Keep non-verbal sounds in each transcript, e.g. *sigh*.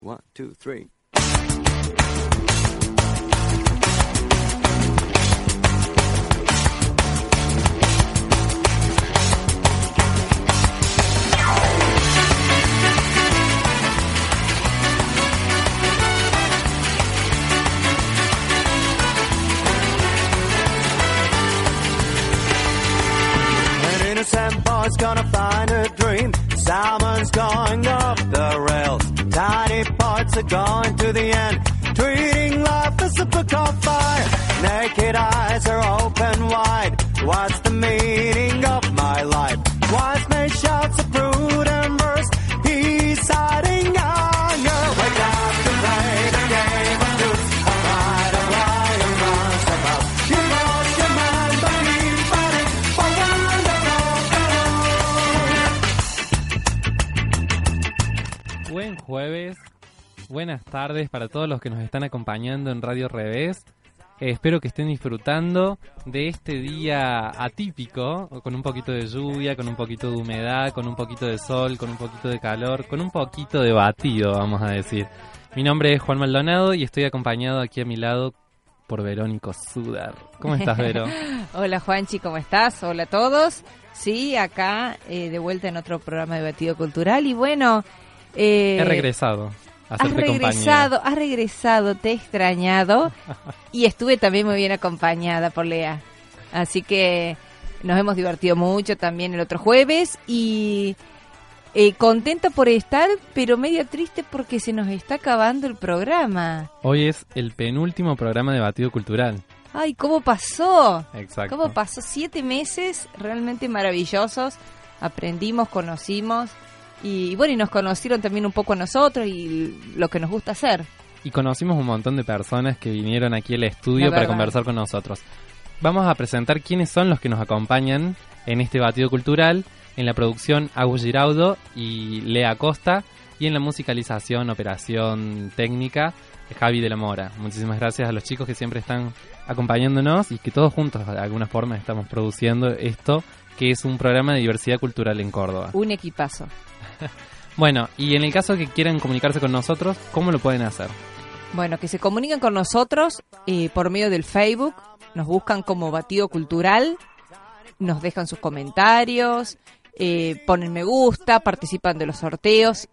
One, two, three. Innocent boy's gonna find a dream. Salmon's going off the rails. Are going to the end. Treating life as a book of fire. Naked eyes are open wide. What's the meaning of my life? Wise man shouts a prudent verse. He's hiding anger. Wake up to play the game of truth. A fight, a lion runs about. You lost your mind, but keep fighting for wonderful Buen jueves, buenas tardes para todos los que nos están acompañando en Radio Revés. Eh, espero que estén disfrutando de este día atípico, con un poquito de lluvia, con un poquito de humedad, con un poquito de sol, con un poquito de calor, con un poquito de batido, vamos a decir. Mi nombre es Juan Maldonado y estoy acompañado aquí a mi lado por Verónico Sudar. ¿Cómo estás, Vero? *laughs* Hola Juanchi, ¿cómo estás? Hola a todos. Sí, acá eh, de vuelta en otro programa de Batido Cultural y bueno... eh, He regresado Has regresado, compañía. has regresado, te he extrañado *laughs* y estuve también muy bien acompañada por Lea. Así que nos hemos divertido mucho también el otro jueves y eh, contenta por estar, pero media triste porque se nos está acabando el programa. Hoy es el penúltimo programa de Batido Cultural. Ay, ¿cómo pasó? Exacto. ¿Cómo pasó? Siete meses realmente maravillosos. Aprendimos, conocimos y bueno, y nos conocieron también un poco a nosotros y lo que nos gusta hacer. Y conocimos un montón de personas que vinieron aquí al estudio para conversar con nosotros. Vamos a presentar quiénes son los que nos acompañan en este batido cultural. En la producción, Agus Giraudo y Lea Costa. Y en la musicalización, operación técnica, Javi de la Mora. Muchísimas gracias a los chicos que siempre están acompañándonos y que todos juntos, de alguna forma, estamos produciendo esto, que es un programa de diversidad cultural en Córdoba. Un equipazo. *laughs* Bueno, y en el caso que quieran comunicarse con nosotros, ¿cómo lo pueden hacer? Bueno, que se comuniquen con nosotros eh, por medio del Facebook, nos buscan como Batido Cultural, nos dejan sus comentarios, eh, ponen me gusta, participan de los sorteos,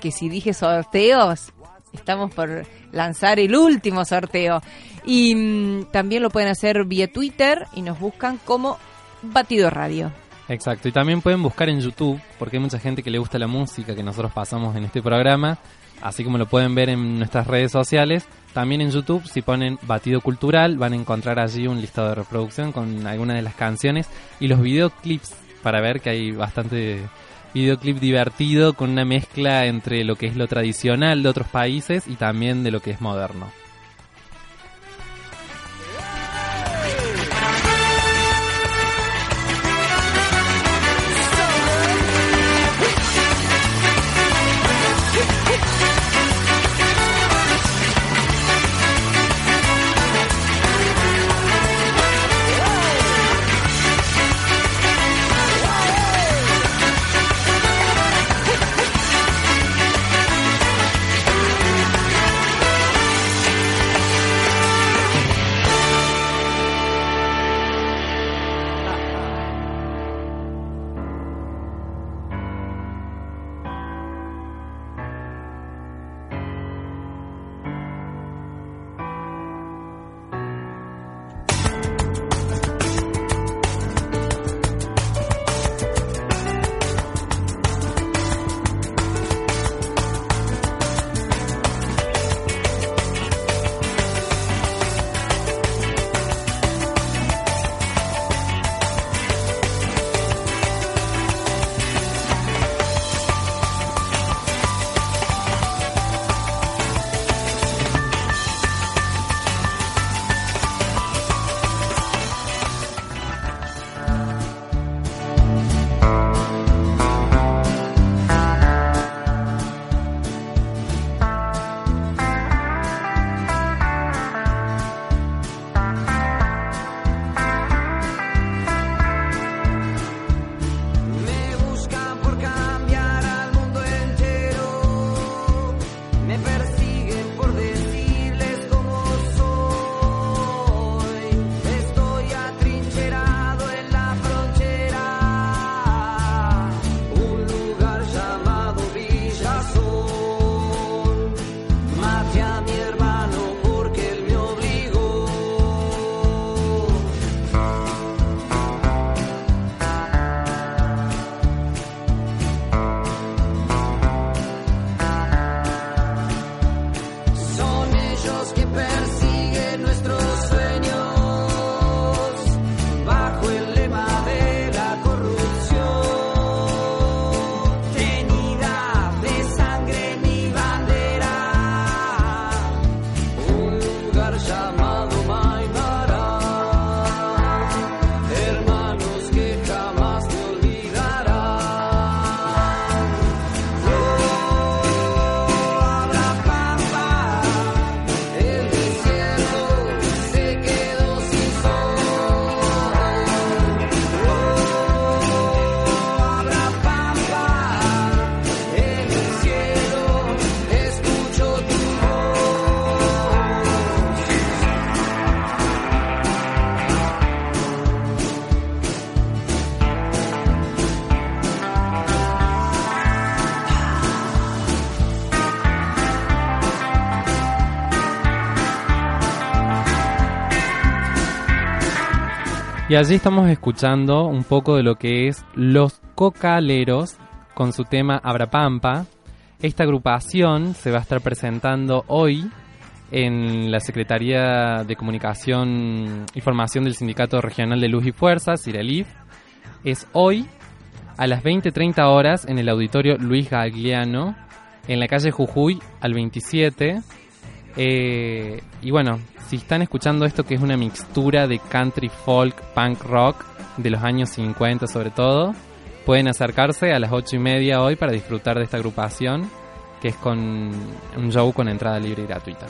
que si dije sorteos, estamos por lanzar el último sorteo. Y mm, también lo pueden hacer vía Twitter y nos buscan como Batido Radio. Exacto, y también pueden buscar en YouTube, porque hay mucha gente que le gusta la música que nosotros pasamos en este programa, así como lo pueden ver en nuestras redes sociales. También en YouTube, si ponen Batido Cultural, van a encontrar allí un listado de reproducción con algunas de las canciones y los videoclips, para ver que hay bastante videoclip divertido con una mezcla entre lo que es lo tradicional de otros países y también de lo que es moderno. Y allí estamos escuchando un poco de lo que es Los Cocaleros con su tema Abrapampa. Esta agrupación se va a estar presentando hoy en la Secretaría de Comunicación y Formación del Sindicato Regional de Luz y Fuerza, CIRELIF. Es hoy a las 20.30 horas en el auditorio Luis Gagliano, en la calle Jujuy al 27. Eh, y bueno, si están escuchando esto que es una mixtura de country folk, punk rock de los años 50 sobre todo, pueden acercarse a las 8 y media hoy para disfrutar de esta agrupación que es con un show con entrada libre y gratuita.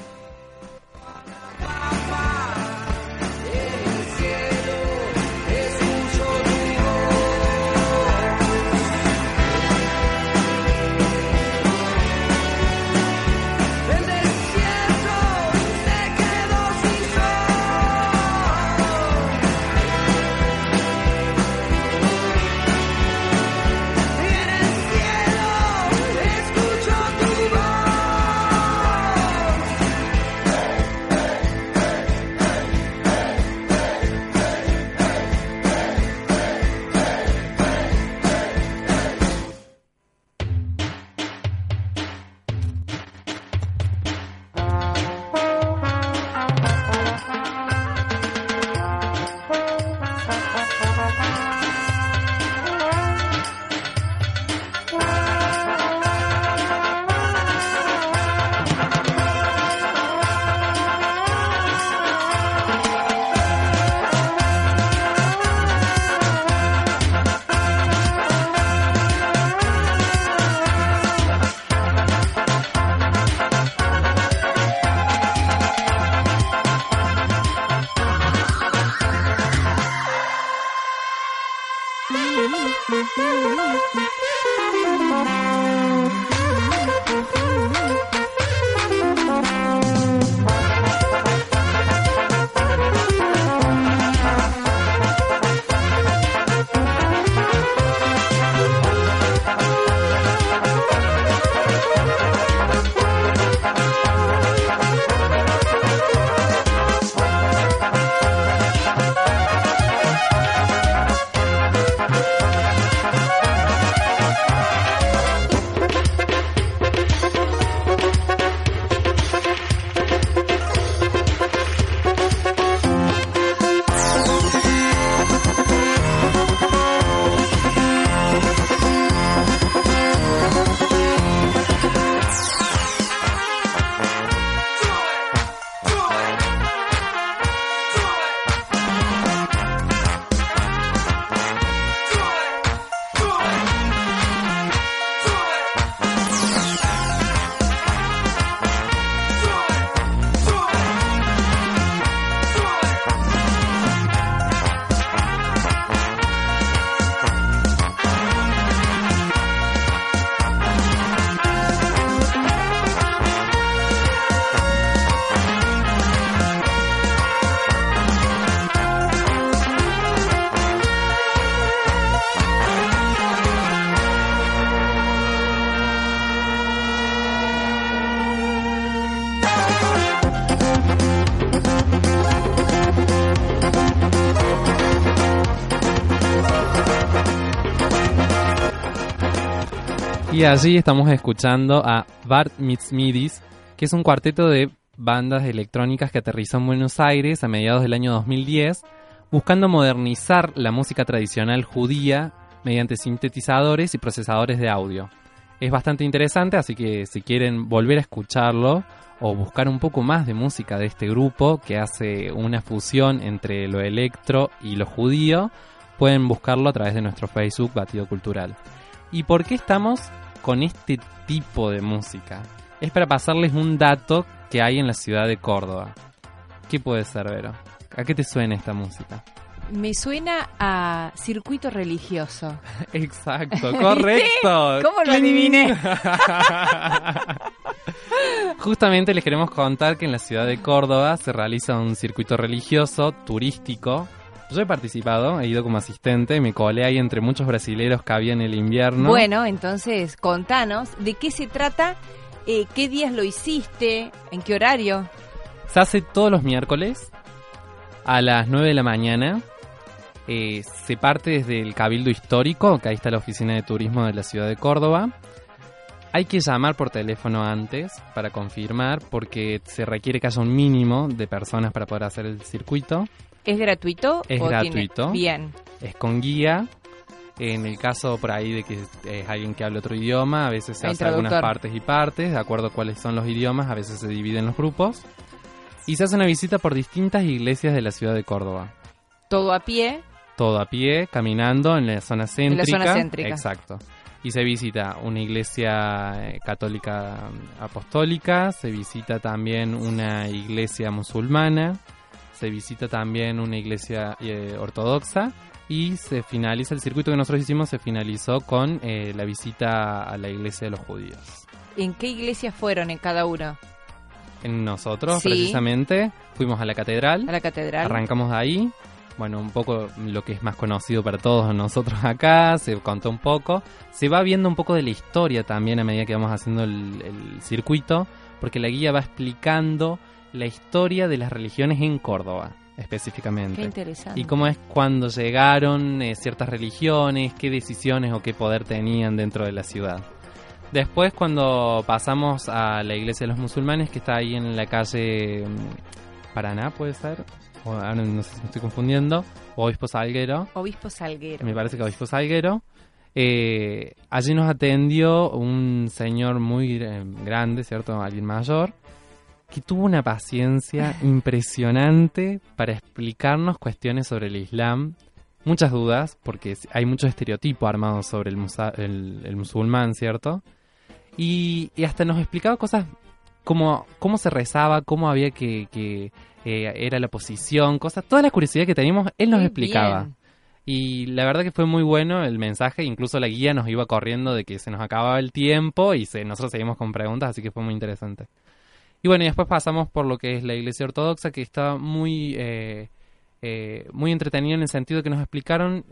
Y allí estamos escuchando a Bart Meets Midis, que es un cuarteto de bandas electrónicas que aterrizó en Buenos Aires a mediados del año 2010, buscando modernizar la música tradicional judía mediante sintetizadores y procesadores de audio. Es bastante interesante, así que si quieren volver a escucharlo o buscar un poco más de música de este grupo que hace una fusión entre lo electro y lo judío, pueden buscarlo a través de nuestro Facebook Batido Cultural. ¿Y por qué estamos con este tipo de música? Es para pasarles un dato que hay en la ciudad de Córdoba. ¿Qué puede ser, Vero? ¿A qué te suena esta música? Me suena a circuito religioso. *laughs* Exacto, *laughs* correcto. ¿Cómo lo adiviné? *laughs* Justamente les queremos contar que en la ciudad de Córdoba se realiza un circuito religioso turístico. Yo he participado, he ido como asistente, me colé ahí entre muchos brasileros que había en el invierno. Bueno, entonces contanos de qué se trata, eh, qué días lo hiciste, en qué horario. Se hace todos los miércoles a las 9 de la mañana Eh, se parte desde el Cabildo Histórico, que ahí está la oficina de turismo de la ciudad de Córdoba. Hay que llamar por teléfono antes para confirmar porque se requiere que haya un mínimo de personas para poder hacer el circuito. ¿Es gratuito? Es o tiene- gratuito. Bien. Es con guía. En el caso por ahí de que es alguien que hable otro idioma, a veces se hace algunas partes y partes, de acuerdo a cuáles son los idiomas, a veces se dividen los grupos. Y se hace una visita por distintas iglesias de la ciudad de Córdoba. Todo a pie. todo a pie, caminando en la zona céntrica. zona céntrica. Exacto. Y se visita una iglesia eh, católica mm, apostólica, se visita también una iglesia musulmana, se visita también una iglesia eh, ortodoxa y se finaliza el circuito que nosotros hicimos, se finalizó con eh, la visita a la iglesia de los judíos. ¿En qué iglesias fueron en cada uno? En nosotros, Sí. precisamente, fuimos a la catedral. A la catedral. Arrancamos de ahí. Bueno, un poco lo que es más conocido para todos nosotros acá, se contó un poco. Se va viendo un poco de la historia también a medida que vamos haciendo el, el circuito, porque la guía va explicando la historia de las religiones en Córdoba, Qué específicamente. interesante. Y cómo es cuando llegaron eh, ciertas religiones, qué decisiones o qué poder tenían dentro de la ciudad. Después cuando pasamos a la iglesia de los musulmanes, que está ahí en la calle mm, Paraná, puede ser, o ahora no sé si me estoy confundiendo, Obispo Salguero, Obispo Salguero. me parece que Obispo Salguero. Eh, allí nos atendió un señor muy eh, grande, ¿cierto? Alguien mayor, que tuvo una paciencia impresionante para explicarnos cuestiones sobre el Islam. Muchas dudas, porque hay mucho estereotipo armado sobre el, musa- el- el musulmán, ¿cierto? Y, y hasta nos explicaba cosas como cómo se rezaba, cómo había que, que eh, era la posición, cosas, toda la curiosidad que teníamos, él nos explicaba. bien. Y la verdad que fue muy bueno el mensaje, incluso la guía nos iba corriendo de que se nos acababa el tiempo y se, nosotros seguimos con preguntas, así que fue muy interesante. Y bueno, y después pasamos por lo que es la iglesia ortodoxa, que está muy, eh, eh, muy entretenida en el sentido que nos explicaron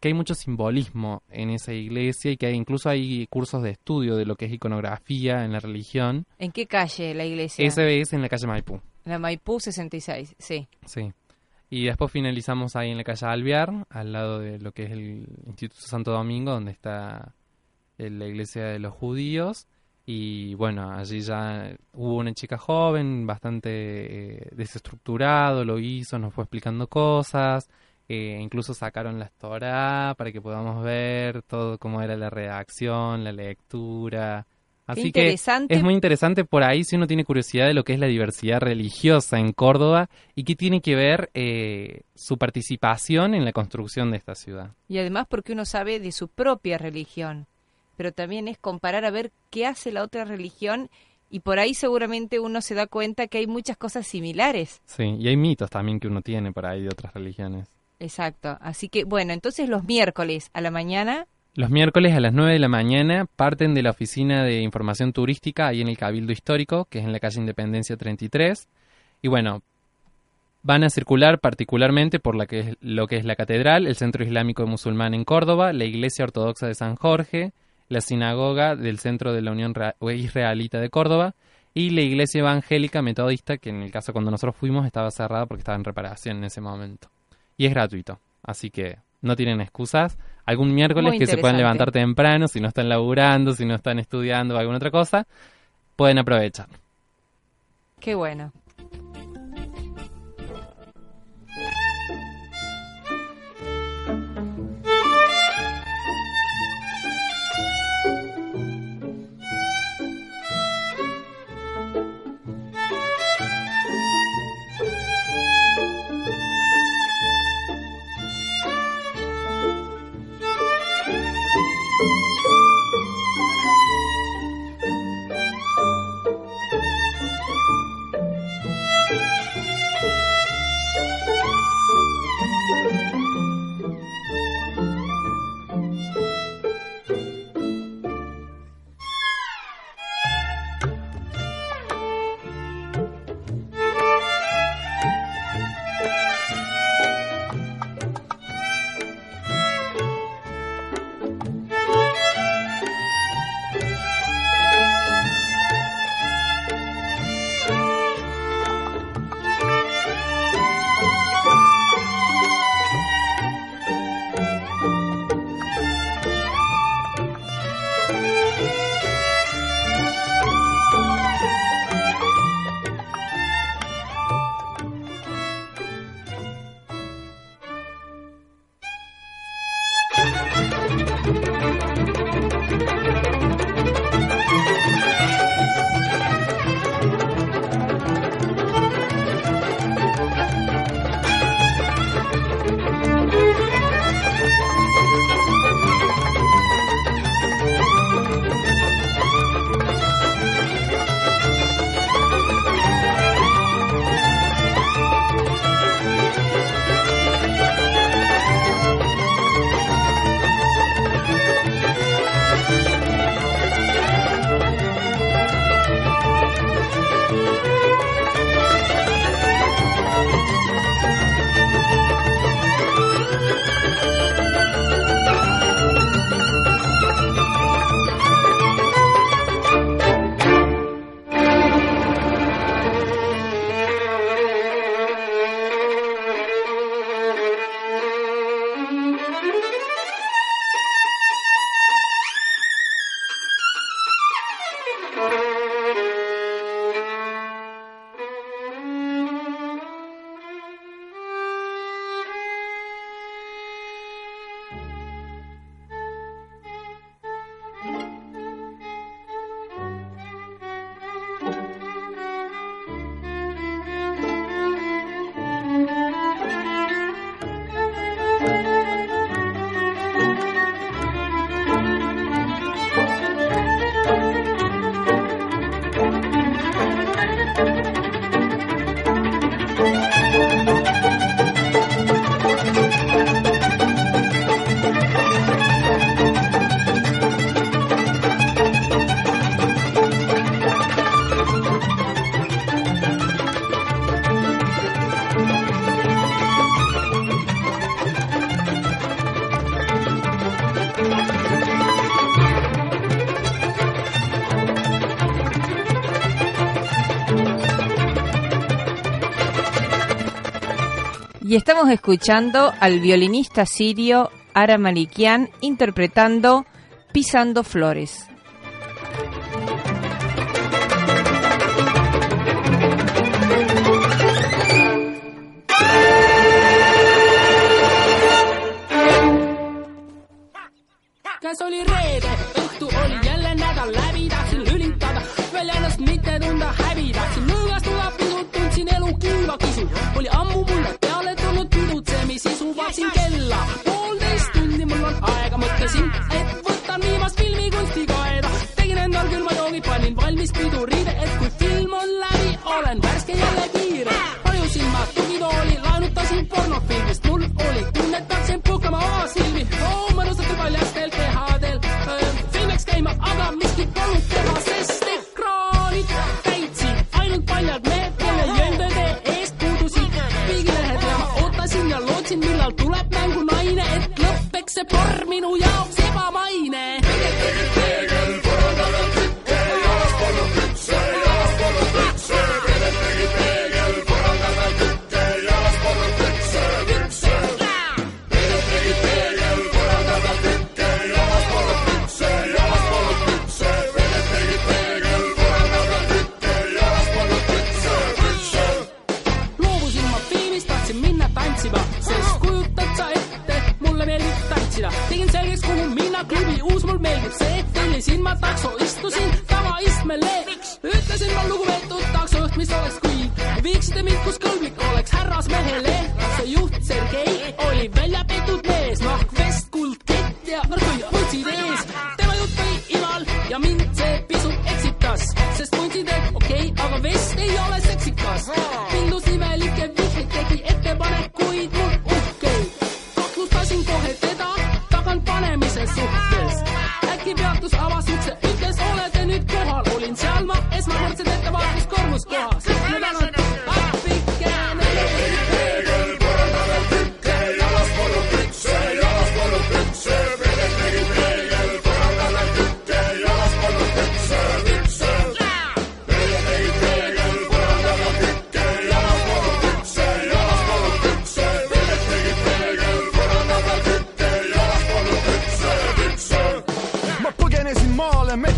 que hay mucho simbolismo en esa iglesia y que hay- incluso hay cursos de estudio de lo que es iconografía en la religión. ¿En qué calle la iglesia? Ese es en la calle Maipú. La Maipú 66, sí. Sí. Y después finalizamos ahí en la calle Alvear, al lado de lo que es el Instituto Santo Domingo, donde está eh, la iglesia de los judíos. Y bueno, allí ya hubo una chica joven, bastante eh, desestructurado, lo hizo, nos fue explicando cosas. eh, incluso sacaron la Torah para que podamos ver todo cómo era la redacción, la lectura. Así que interesante. es muy interesante por ahí si uno tiene curiosidad de lo que es la diversidad religiosa en Córdoba y qué tiene que ver eh, su participación en la construcción de esta ciudad. Y además porque uno sabe de su propia religión. Pero también es comparar a ver qué hace la otra religión y por ahí seguramente uno se da cuenta que hay muchas cosas similares. Sí, y hay mitos también que uno tiene por ahí de otras religiones. Exacto. Así que bueno, entonces los miércoles a la mañana Los miércoles a las 9 de la mañana parten de la oficina de información turística ahí en el Cabildo Histórico, que es en la calle Independencia 33. Y bueno, van a circular particularmente por la que es, lo que es la catedral, el Centro Islámico Musulmán en Córdoba, la Iglesia Ortodoxa de San Jorge, la sinagoga del Centro de la Unión Ra- Israelita de Córdoba y la Iglesia Evangélica Metodista, que en el caso cuando nosotros fuimos estaba cerrada porque estaba en reparación en ese momento. Y es gratuito, así que no tienen excusas. Algún miércoles Muy que se puedan levantar temprano, si no están laburando, si no están estudiando o alguna otra cosa, pueden aprovechar. Qué bueno. Estamos escuchando al violinista sirio Ara Malikian interpretando Pisando Flores.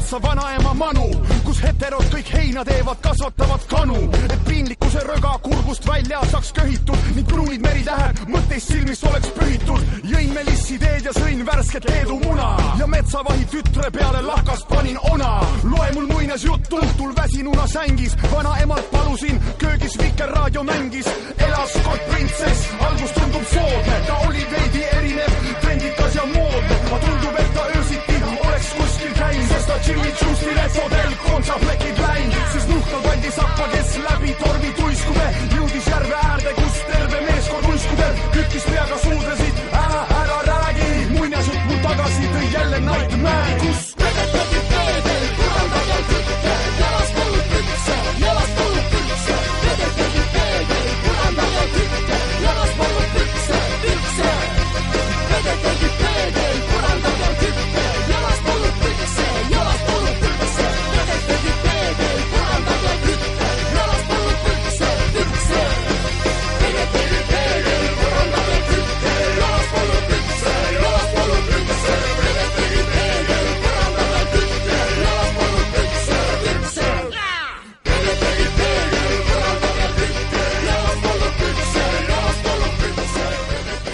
Metsa vanaema manu, kus heterod kõik heina teevad, kasvatavad kanu, et piinlikkuse röga kurgust välja saaks köhitud ning pruunid meritähed mõtteist silmist oleks pühitud. jõin melissi teed ja sõin värsket Leedu muna ja metsavahi tütre peale lahkast panin ona. loe mul muinasjutt tuntul väsinuna sängis, vanaemalt palusin, köögis Vikerraadio mängis, elas kord printsess, algus tundub soodne, ta oli veidi erinev, trendikas ja moodne, aga tundub, et ta öösiti Kilkain, sest ta tšillitsuust vilets hotell, kontsaflekid läinud, siis nuhkal kandis appa, kes läbi tormi tuiskume, jõudis järve äärde, kus terve meeskond uiskudel küttis peaga suudlesid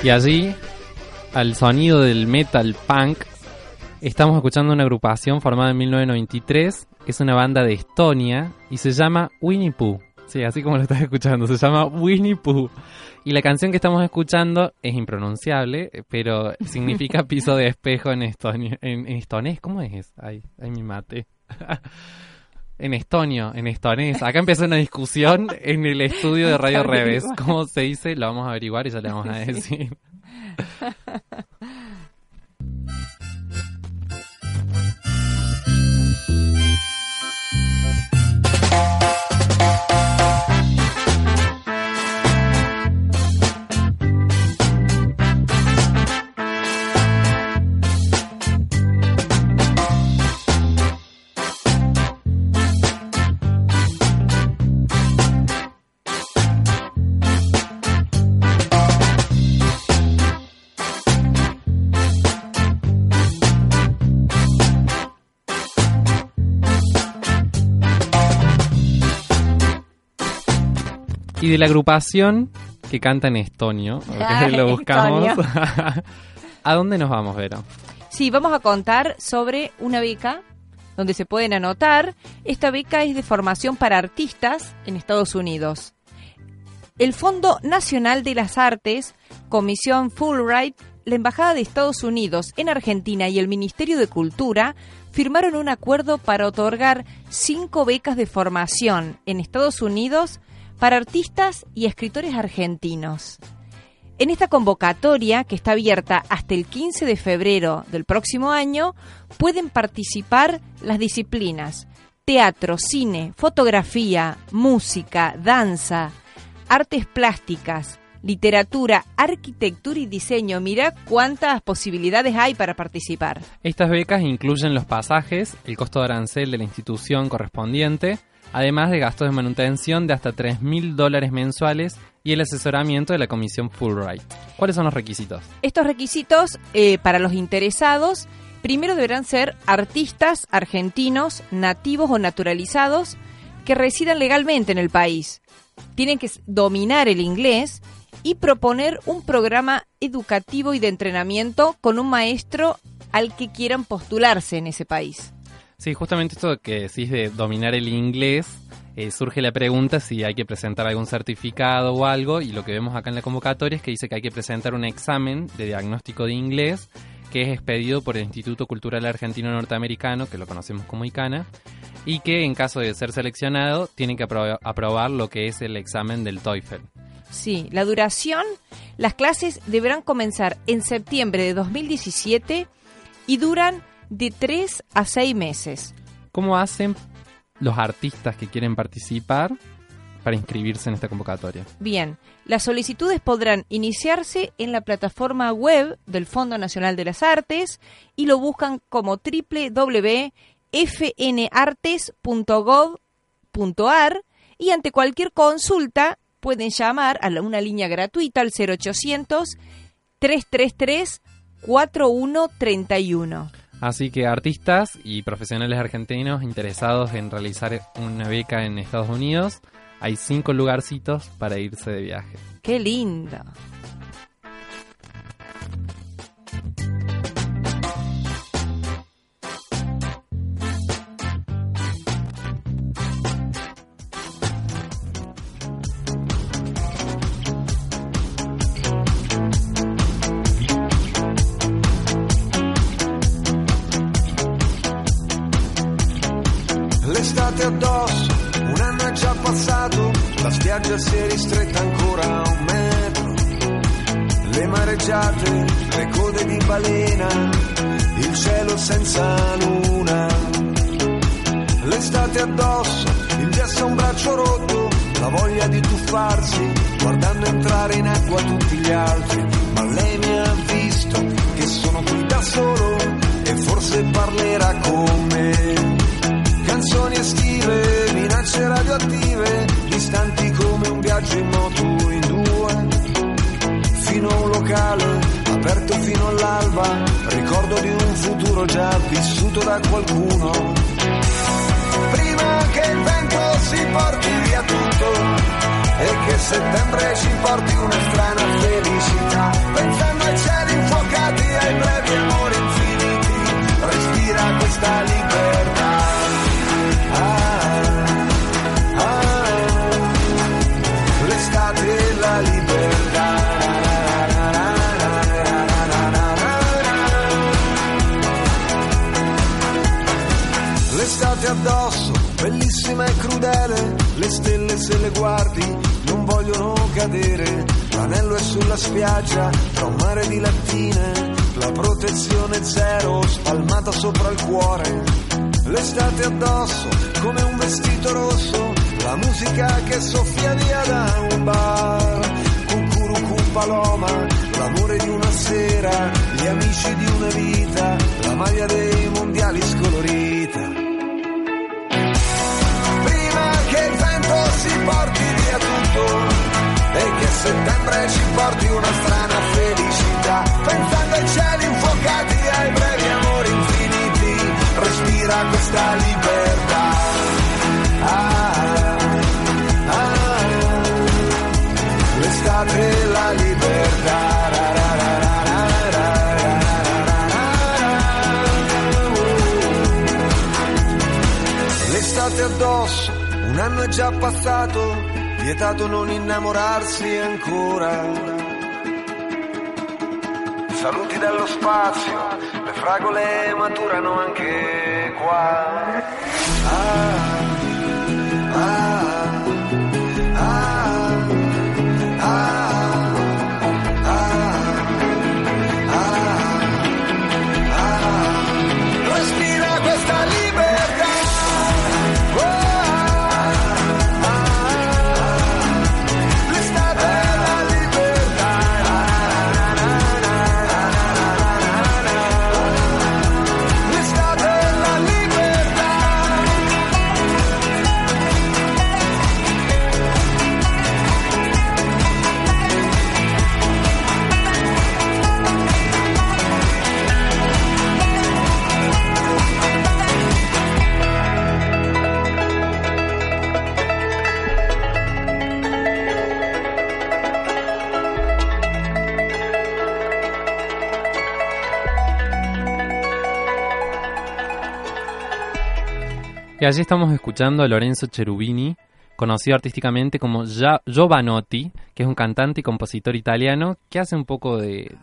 Y allí, al sonido del metal punk, estamos escuchando una agrupación formada en 1993. Es una banda de Estonia y se llama Winnie Pooh. Sí, así como lo estás escuchando, se llama Winnie Pooh. Y la canción que estamos escuchando es impronunciable, pero *laughs* significa piso de espejo en estonio. En, en estonés, ¿cómo es? Ay, ay, mi mate. *laughs* En estonio, en estonés. Acá empieza una discusión en el estudio de Radio Reves. ¿Cómo se dice? Lo vamos a averiguar y ya le vamos a *laughs* decir. *laughs* Y de la agrupación que canta en estonio, ok, *laughs* Ah, lo buscamos. *laughs* ¿A dónde nos vamos, Vero? Sí, vamos a contar sobre una beca donde se pueden anotar. Esta beca es de formación para artistas en Estados Unidos. El Fondo Nacional de las Artes, Comisión Fulbright, la Embajada de Estados Unidos en Argentina y el Ministerio de Cultura firmaron un acuerdo para otorgar cinco becas de formación en Estados Unidos para artistas y escritores argentinos. En esta convocatoria, que está abierta hasta el 15 de febrero del próximo año, pueden participar las disciplinas teatro, cine, fotografía, música, danza, artes plásticas, literatura, arquitectura y diseño. Mira cuántas posibilidades hay para participar. Estas becas incluyen los pasajes, el costo de arancel de la institución correspondiente, además de gastos de manutención de hasta 3 mil dólares mensuales y el asesoramiento de la Comisión Fulbright. ¿Cuáles son los requisitos? Estos requisitos eh, para los interesados, primero deberán ser artistas argentinos, nativos o naturalizados que residan legalmente en el país. Tienen que dominar el inglés y proponer un programa educativo y de entrenamiento con un maestro al que quieran postularse en ese país. Sí, justamente esto que decís de dominar el inglés, eh, surge la pregunta si hay que presentar algún certificado o algo, y lo que vemos acá en la convocatoria es que dice que hay que presentar un examen de diagnóstico de inglés que es expedido por el Instituto Cultural Argentino Norteamericano, que lo conocemos como ICANA, y que en caso de ser seleccionado tienen que apro- aprobar lo que es el examen del TOEFL. Sí, la duración, las clases deberán comenzar en septiembre de 2017 y duran de 3 a 6 meses. ¿Cómo hacen los artistas que quieren participar para inscribirse en esta convocatoria? Bien, las solicitudes podrán iniciarse en la plataforma web del Fondo Nacional de las Artes y lo buscan como www.fnartes.gov.ar y ante cualquier consulta pueden llamar a una línea gratuita al 0800 333 4131. Así que artistas y profesionales argentinos interesados en realizar una beca en Estados Unidos, hay cinco lugarcitos para irse de viaje. ¡Qué lindo! Balena, il cielo senza luna. L'estate addosso, il gesso a un braccio rotto, la voglia di tuffarsi, guardando entrare in acqua tutti gli altri. Ma lei mi ha visto che sono qui da solo e forse parlerà con me. Canzoni estive, minacce radioattive, distanti come un viaggio in moto in due. Fino a un locale, aperto fino all'alba, ricordo di un futuro già vissuto da qualcuno. Prima che il vento si porti via tutto e che settembre ci porti una strana felicità, pensando ai cieli infuocati, ai brevi amori infiniti, respira questa libertà. Sulla spiaggia, tra un mare di lattine, la protezione zero spalmata sopra il cuore, l'estate addosso come un vestito rosso, la musica che soffia via da un bar, cucurucu paloma, l'amore di una sera, gli amici di una vita, la maglia dei mondiali scolorita. Prima che il vento si porti settembre ci porti una strana felicità, pensando ai cieli infuocati, ai brevi amori infiniti, respira questa libertà. Ah, ah, libertà. Ra, ra, ra, ra, L'estate addosso, un anno è già passato, vietato non innamorarsi ancora. Saluti dallo spazio, le fragole maturano anche qua. Ah, ah, Y allí estamos escuchando a Lorenzo Cherubini, conocido artísticamente como Giovanotti, que es un cantante y compositor italiano que hace un poco de,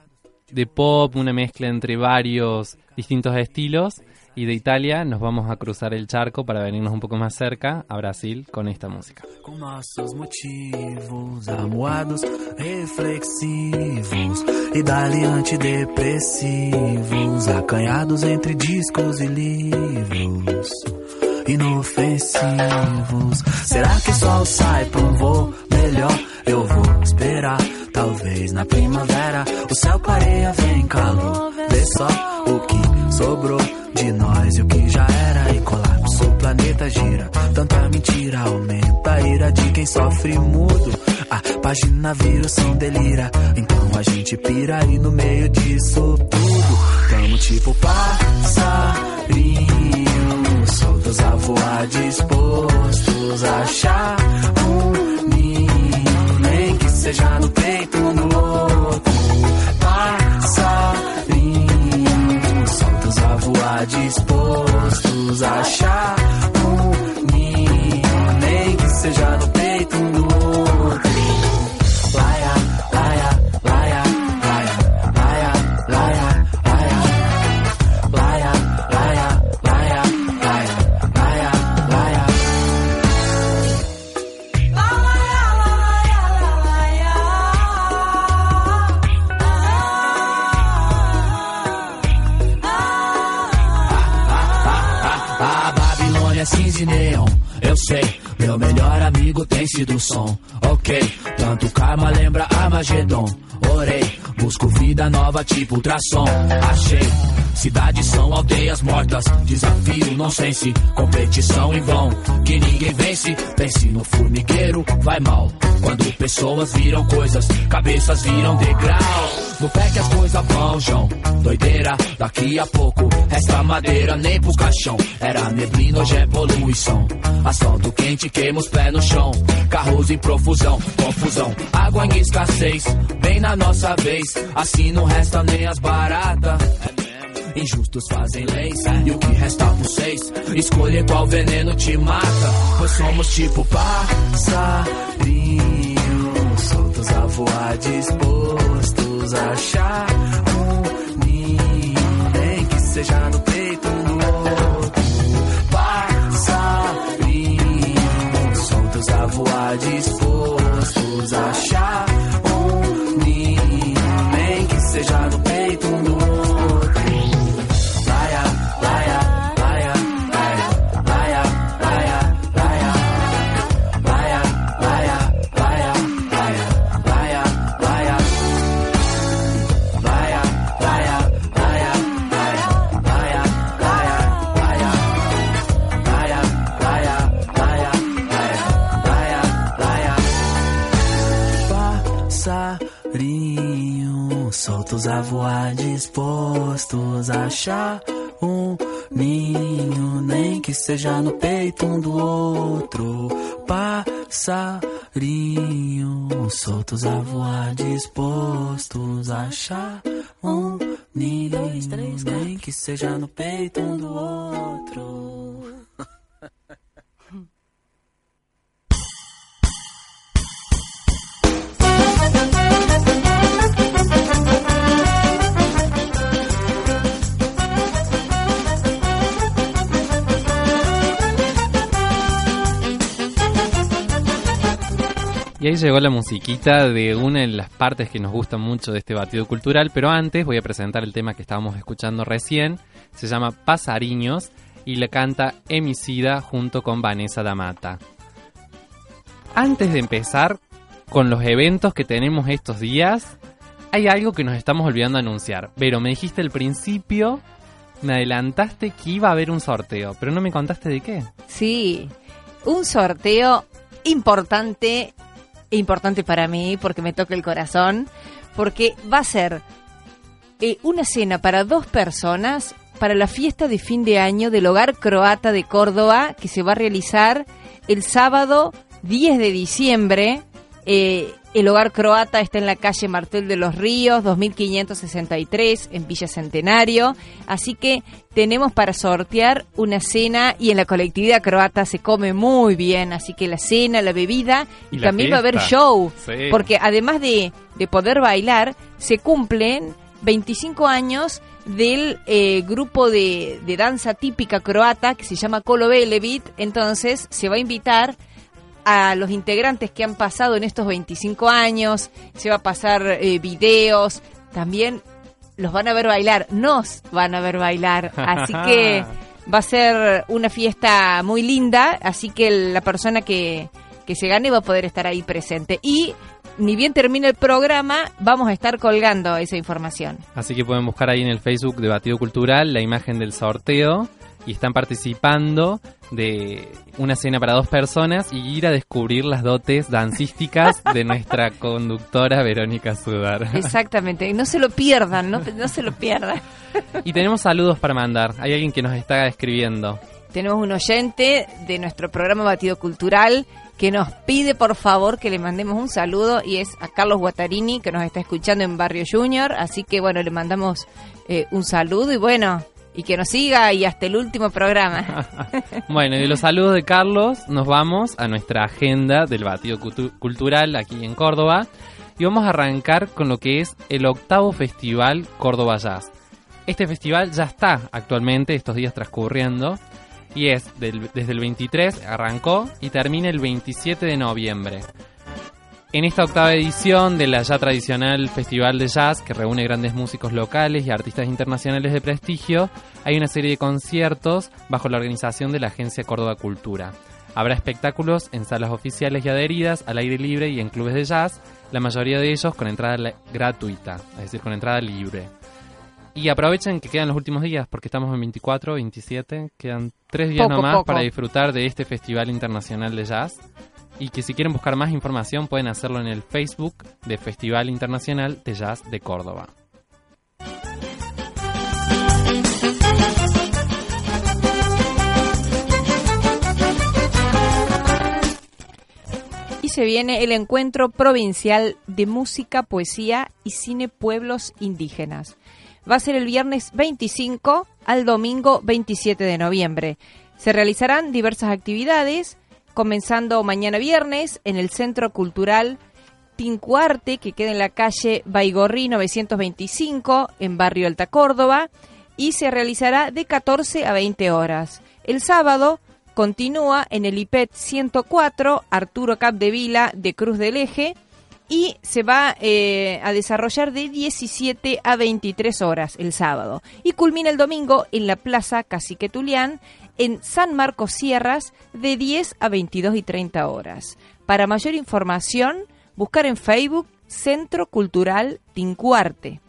pop, una mezcla entre varios distintos estilos. Y de Italia nos vamos a cruzar el charco para venirnos un poco más cerca a Brasil con esta música. com nossos motivos amuados, reflexivos e dali acanhados entre discos e livros. Inofensivos. Será que o sol sai pra um voo melhor? Eu vou esperar, talvez na primavera. O céu clareia, vem calor. Vê só o que sobrou de nós e o que já era. E colapso, o planeta gira. Tanta mentira aumenta a ira de quem sofre mudo. A página vira, o som delira. Então a gente pira e no meio disso tudo. Tamo tipo passarinho, soltos a voar, dispostos a achar Orei, busco vida nova tipo ultrassom. Achei, cidades são aldeias mortas. Desafio, nonsense, competição em vão. Que ninguém vence, pense no formigueiro, vai mal. Quando pessoas viram coisas, cabeças viram degrau. No pé que as coisas vão, João. Doideira, daqui a pouco resta madeira nem pro caixão. Era neblina, hoje é poluição. Asfalto quente, queima os pés no chão. Carros em profusão, confusão. Água em escassez, bem na nossa vez. Assim não resta nem as baratas. Injustos fazem leis e o que resta por seis Escolher qual veneno te mata Pois somos tipo passarinho voar, dispostos a achar um ninho Nem que seja no peito seja no peito um do outro. Passarinho passarinhos soltos a voar, dispostos a achar um ninho, nem que seja no peito um do outro. Y ahí llegó la musiquita de una de las partes que nos gusta mucho de este batido cultural, pero antes voy a presentar el tema que estábamos escuchando recién. Se llama Pasariños y le canta Emicida junto con Vanessa Damata. Antes de empezar con los eventos que tenemos estos días, hay algo que nos estamos olvidando anunciar. Pero me dijiste al principio, me adelantaste que iba a haber un sorteo, pero no me contaste de qué. Sí, un sorteo importante, importante para mí porque me toca el corazón, porque va a ser eh, una cena para dos personas para la fiesta de fin de año del Hogar Croata de Córdoba que se va a realizar el sábado 10 de diciembre. Eh, el Hogar Croata está en la calle Martel de los Ríos, 2563, en Villa Centenario. Así que tenemos para sortear una cena y en la colectividad croata se come muy bien. Así que la cena, la bebida y, Y la también va a haber show. Sí. Porque además de, de poder bailar, se cumplen 25 años del eh, grupo de, de danza típica croata que se llama Kolo Velebit. Entonces se va a invitar a los integrantes que han pasado en estos 25 años, se va a pasar eh, videos, también los van a ver bailar, nos van a ver bailar, así que *laughs* va a ser una fiesta muy linda, así que la persona que, que se gane va a poder estar ahí presente. Y ni bien termine el programa, vamos a estar colgando esa información. Así que pueden buscar ahí en el Facebook de Batido Cultural la imagen del sorteo y están participando de una cena para dos personas y ir a descubrir las dotes dancísticas de nuestra *laughs* conductora Verónica Sudar. Exactamente, no se lo pierdan, no, no se lo pierdan. Y tenemos saludos para mandar. Hay alguien que nos está escribiendo. Tenemos un oyente de nuestro programa Batido Cultural que nos pide por favor que le mandemos un saludo y es a Carlos Guatarini que nos está escuchando en Barrio Junior, así que bueno, le mandamos eh, un saludo y bueno, y que nos siga y hasta el último programa. *laughs* Bueno, y los saludos de Carlos nos vamos a nuestra agenda del Batido Cultu- Cultural aquí en Córdoba y vamos a arrancar con lo que es el octavo festival Córdoba Jazz. Este festival ya está actualmente estos días transcurriendo y es del- desde el 23 arrancó y termina el 27 de noviembre. En esta octava edición de la ya tradicional Festival de Jazz, que reúne grandes músicos locales y artistas internacionales de prestigio, hay una serie de conciertos bajo la organización de la Agencia Córdoba Cultura. Habrá espectáculos en salas oficiales y adheridas, al aire libre y en clubes de jazz, la mayoría de ellos con entrada gratuita, es decir, con entrada libre. Y aprovechen que quedan los últimos días, porque estamos en 24, 27, quedan tres días Poco, nomás poco. para disfrutar de este Festival Internacional de Jazz. Y que si quieren buscar más información pueden hacerlo en el Facebook de Festival Internacional de Jazz de Córdoba. Y se viene el encuentro provincial de música, poesía y cine pueblos indígenas. Va a ser el viernes 25 al domingo 27 de noviembre. Se realizarán diversas actividades, comenzando mañana viernes en el Centro Cultural Tincuarte, que queda en la calle Baigorri 925, en Barrio Alta Córdoba, y se realizará de 14 a 20 horas. El sábado continúa en el IPET 104, Arturo Capdevila de Cruz del Eje, y se va eh, a desarrollar de 17 a 23 horas el sábado. Y culmina el domingo en la Plaza Cacique Tulián, en San Marcos Sierras, de 10 a 22 y 30 horas. Para mayor información, buscar en Facebook Centro Cultural Tincuarte.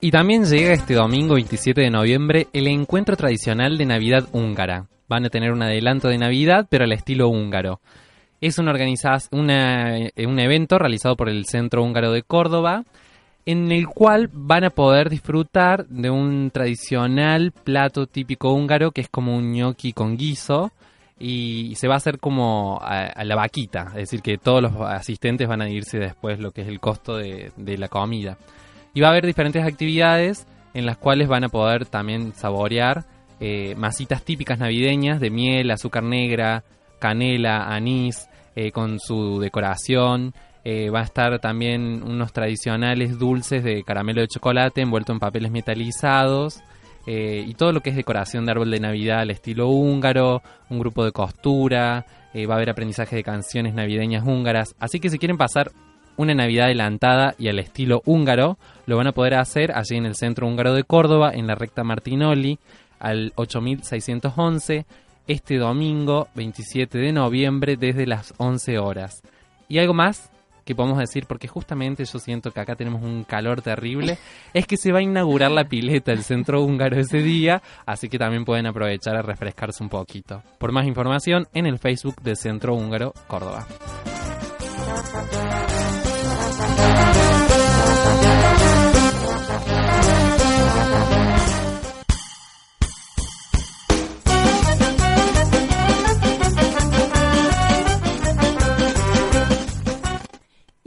Y también llega este domingo 27 de noviembre el encuentro tradicional de Navidad húngara. Van a tener un adelanto de Navidad, pero al estilo húngaro. Es una una- eh, un evento realizado por el Centro Húngaro de Córdoba, en el cual van a poder disfrutar de un tradicional plato típico húngaro que es como un gnocchi con guiso y se va a hacer como a, a la vaquita, es decir, que todos los asistentes van a irse después lo que es el costo de, de la comida. Y va a haber diferentes actividades en las cuales van a poder también saborear eh, masitas típicas navideñas de miel, azúcar negra, canela, anís, eh, con su decoración. Eh, va a estar también unos tradicionales dulces de caramelo de chocolate envuelto en papeles metalizados. eh, y todo lo que es decoración de árbol de Navidad al estilo húngaro, un grupo de costura, va a haber aprendizaje de canciones navideñas húngaras. Así que si quieren pasar una Navidad adelantada y al estilo húngaro, lo van a poder hacer allí en el Centro Húngaro de Córdoba, en la recta Martinoli, al 8611, este domingo 27 de noviembre desde las 11 horas. Y algo más que podemos decir, porque justamente yo siento que acá tenemos un calor terrible, *laughs* es que se va a inaugurar la pileta del Centro Húngaro ese día, así que también pueden aprovechar a refrescarse un poquito. Por más información, en el Facebook del Centro Húngaro Córdoba.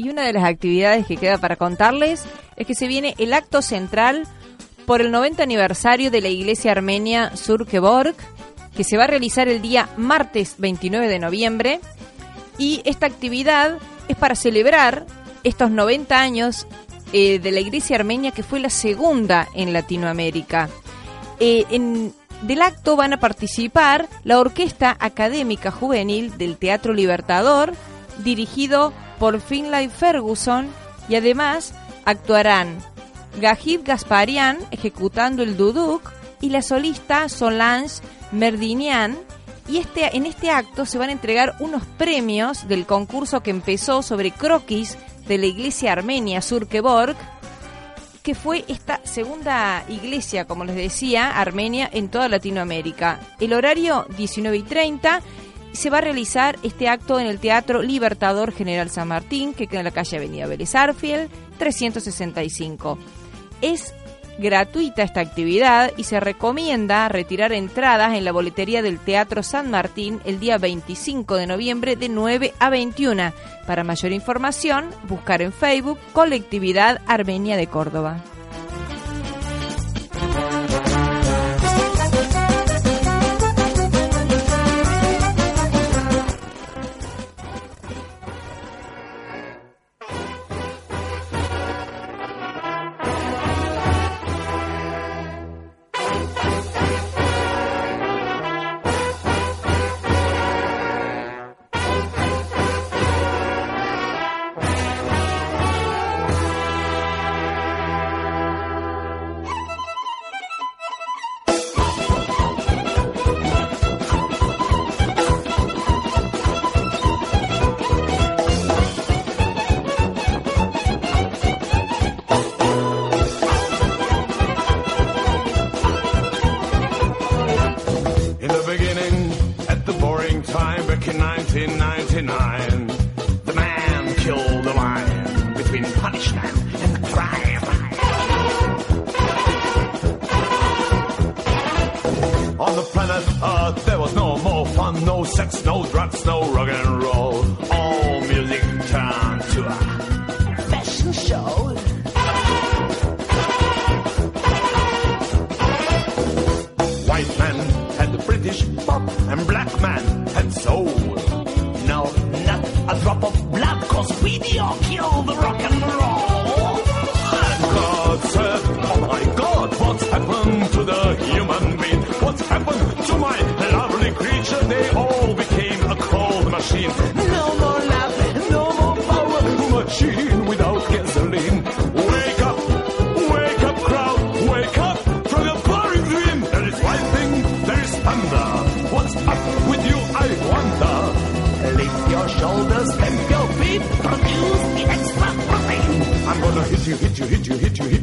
Y una de las actividades que queda para contarles es que se viene el acto central por el 90 aniversario de la iglesia armenia Surkeborg, que se va a realizar el día martes 29 de noviembre. Y esta actividad es para celebrar estos 90 años eh, de la iglesia armenia, que fue la segunda en Latinoamérica. Eh, en, del acto van a participar la Orquesta Académica Juvenil del Teatro Libertador, dirigido por Finlay Ferguson, y además actuarán Gajib Gasparian ejecutando el duduk y la solista Solange Merdinian. Y este, en este acto se van a entregar unos premios del concurso que empezó sobre croquis de la iglesia armenia Surkeborg, que fue esta segunda iglesia, como les decía, armenia en toda Latinoamérica. El horario 19 y 30 se va a realizar este acto en el Teatro Libertador General San Martín, que queda en la calle Avenida Vélez Arfiel, 365. Es gratuita esta actividad y se recomienda retirar entradas en la boletería del Teatro San Martín el día 25 de noviembre de 9 a 21. Para mayor información, buscar en Facebook Colectividad Armenia de Córdoba. Drop of blood, cause video. killed the shoulders, stamp your feet, produce the extra protein. I'm gonna hit you, hit you, hit you, hit you, hit you.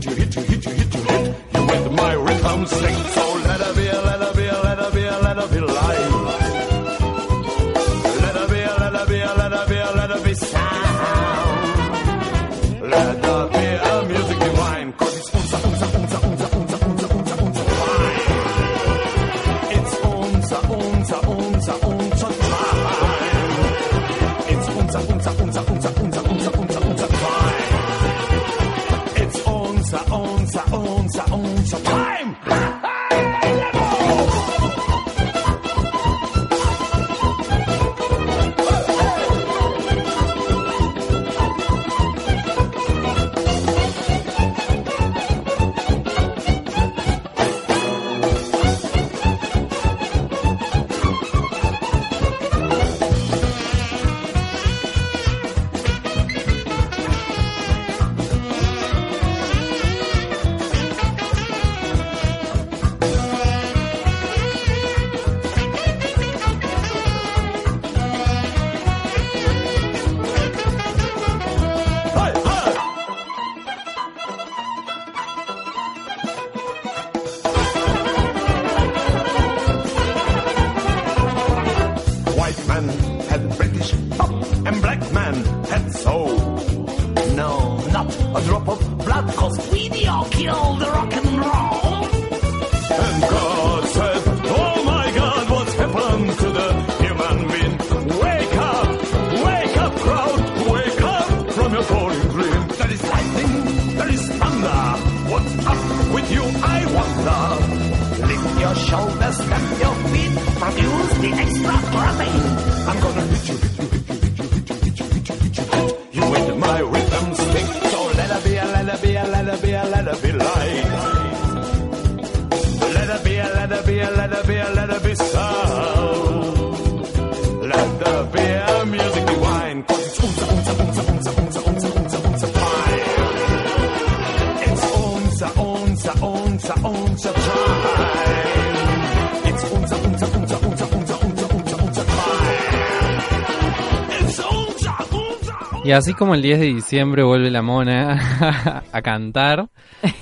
Y así como el 10 de diciembre vuelve la mona *laughs* a cantar,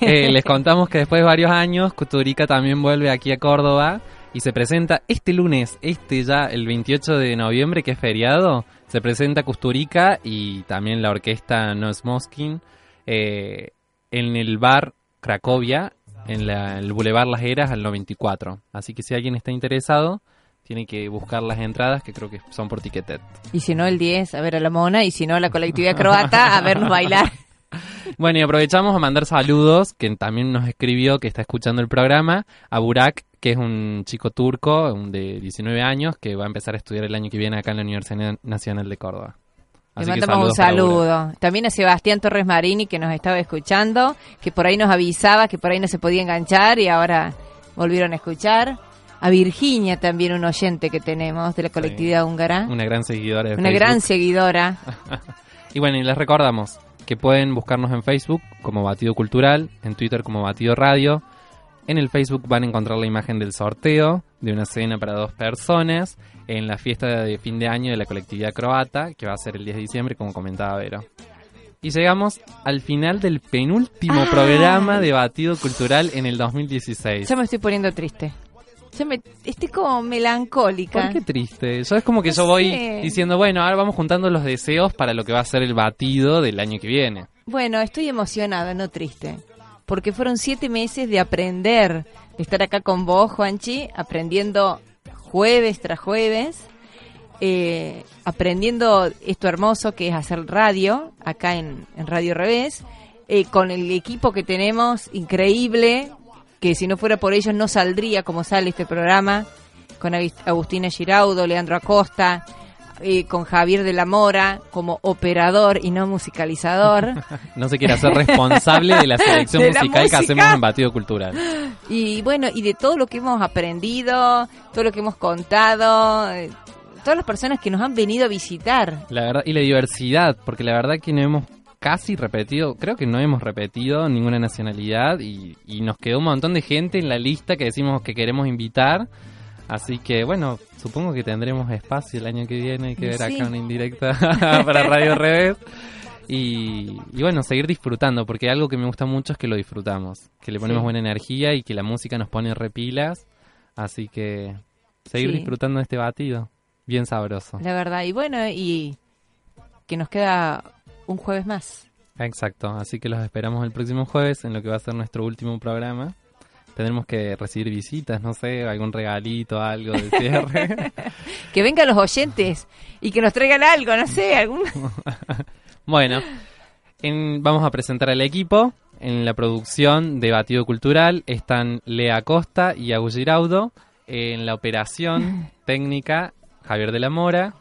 eh, *laughs* les contamos que después de varios años, Cuturica también vuelve aquí a Córdoba y se presenta este lunes, este ya, el 28 de noviembre, que es feriado, se presenta Custurica y también la orquesta No Smoking eh, en el bar Cracovia, en la- el Boulevard Las Heras al 94. Así que si alguien está interesado, tiene que buscar las entradas que creo que son por Ticketet. Y si no, el 10, a ver a la mona. Y si no, la colectividad croata, a vernos bailar. *laughs* Bueno, y aprovechamos a mandar saludos, que también nos escribió, que está escuchando el programa, a Burak, que es un chico turco de 19 años, que va a empezar a estudiar el año que viene acá en la Universidad Nacional de Córdoba. Le mandamos un saludo. También a Sebastián Torres Marini, que nos estaba escuchando, que por ahí nos avisaba que por ahí no se podía enganchar y ahora volvieron a escuchar. A Virginia, también un oyente que tenemos de la colectividad húngara. Una gran seguidora de Una Facebook. gran seguidora. *laughs* Y bueno, y les recordamos que pueden buscarnos en Facebook como Batido Cultural, en Twitter como Batido Radio. En el Facebook van a encontrar la imagen del sorteo de una cena para dos personas en la fiesta de fin de año de la colectividad croata, que va a ser el 10 de diciembre, como comentaba Vero. Y llegamos al final del penúltimo Ah. programa de Batido Cultural en el 2016. Ya me estoy poniendo triste. Ya me, estoy como melancólica. ¿Por qué triste? Yo es como que No yo voy diciendo, bueno, ahora vamos juntando los deseos para lo que va a ser el batido del año que viene. Bueno, estoy emocionada, no triste. Porque fueron siete meses de aprender, de estar acá con vos, Juanchi, aprendiendo jueves tras jueves, eh, aprendiendo esto hermoso que es hacer radio, acá en, en Radio Revés, eh, con el equipo que tenemos, increíble, que si no fuera por ellos no saldría como sale este programa, con Agust- Agustina Giraudo, Leandro Acosta, eh, con Javier de la Mora como operador y no musicalizador. *laughs* No se quiere hacer responsable de la selección *laughs* De la musical que hacemos en Batido Cultural. Y bueno, y de todo lo que hemos aprendido, todo lo que hemos contado, eh, todas las personas que nos han venido a visitar. La verdad, y la diversidad, porque la verdad que no hemos casi repetido, creo que no hemos repetido ninguna nacionalidad y, y nos quedó un montón de gente en la lista que decimos que queremos invitar. Así que bueno, supongo que tendremos espacio el año que viene, hay que ver Sí. acá una indirecta *laughs* para Radio Revés. Y, y bueno, seguir disfrutando, porque algo que me gusta mucho es que lo disfrutamos, que le ponemos Sí. buena energía y que la música nos pone repilas. Así que seguir Sí. disfrutando de este batido, bien sabroso. La verdad. Y bueno, y que nos queda un jueves más. Exacto, así que los esperamos el próximo jueves en lo que va a ser nuestro último programa. Tendremos que recibir visitas, no sé, algún regalito, algo de cierre. *laughs* Que vengan los oyentes y que nos traigan algo, no sé, algún... *laughs* bueno, en- vamos a presentar al equipo. En la producción de Batido Cultural están Lea Costa y Agus Giraudo. En la operación *laughs* técnica, Javier de la Mora.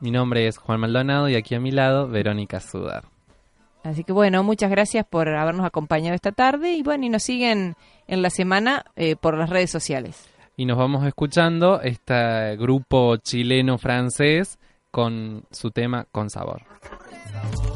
Mi nombre es Juan Maldonado y aquí a mi lado, Verónica Sudar. Así que bueno, muchas gracias por habernos acompañado esta tarde y bueno, y nos siguen en la semana eh, por las redes sociales. Y nos vamos escuchando este grupo chileno-francés con su tema Con Sabor. con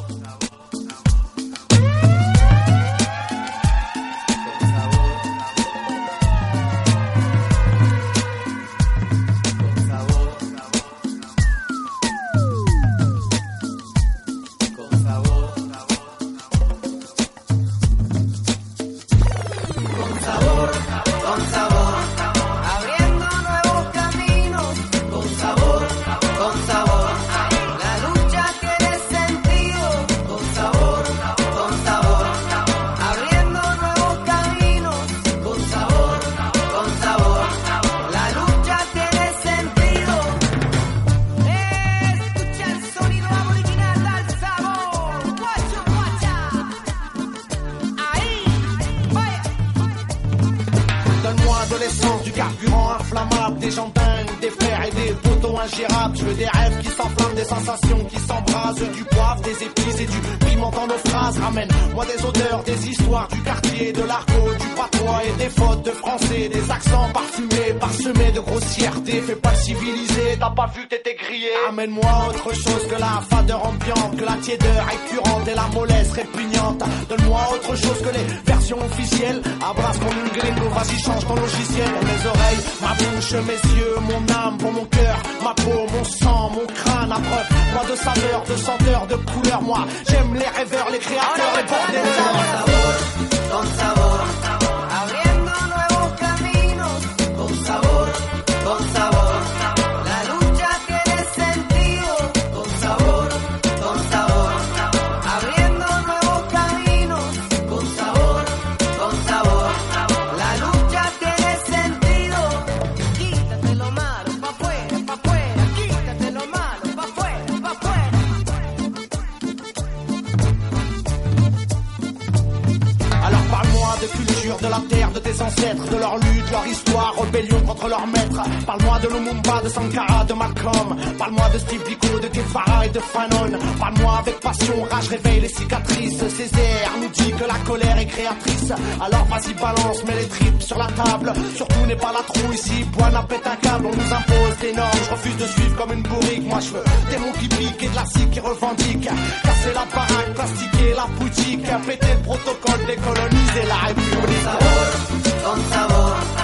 de leur lutte, leur histoire, rébellion contre leur maître. Parle-moi de Lumumba, de Sankara, de Malcolm. Parle-moi de Steve Biko, de Guevara et de Fanon. Parle-moi avec passion, rage réveille les cicatrices. Césaire nous dit que la colère est créatrice. Alors vas-y balance, mets les tripes sur la table. Surtout n'est pas la trou ici, Bois pète un câble, on nous impose des normes. Je refuse de suivre comme une bourrique. Moi je veux des mots qui piquent et de qui revendique. Casser la baraque, plastiquer la boutique. Péter le protocole, décoloniser la République. con sabor.